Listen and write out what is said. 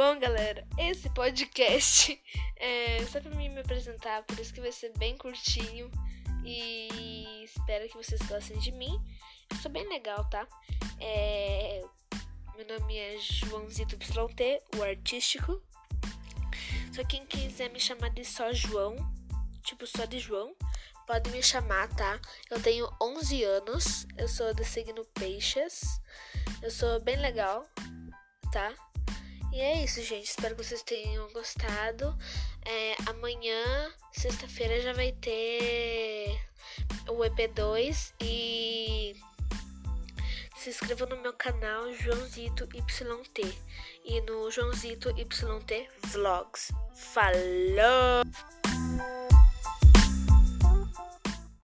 Bom, galera, esse podcast é só pra mim me apresentar, por isso que vai ser bem curtinho e espero que vocês gostem de mim. Eu sou bem legal, tá? É... Meu nome é Joãozito YT, o artístico. Só quem quiser me chamar de só João, tipo só de João, pode me chamar, tá? Eu tenho 11 anos, eu sou do signo Peixes, eu sou bem legal, tá? E é isso, gente. Espero que vocês tenham gostado. É, amanhã, sexta-feira, já vai ter o EP2 e se inscreva no meu canal Joãozito YT e no Joãozito YT Vlogs. Falou!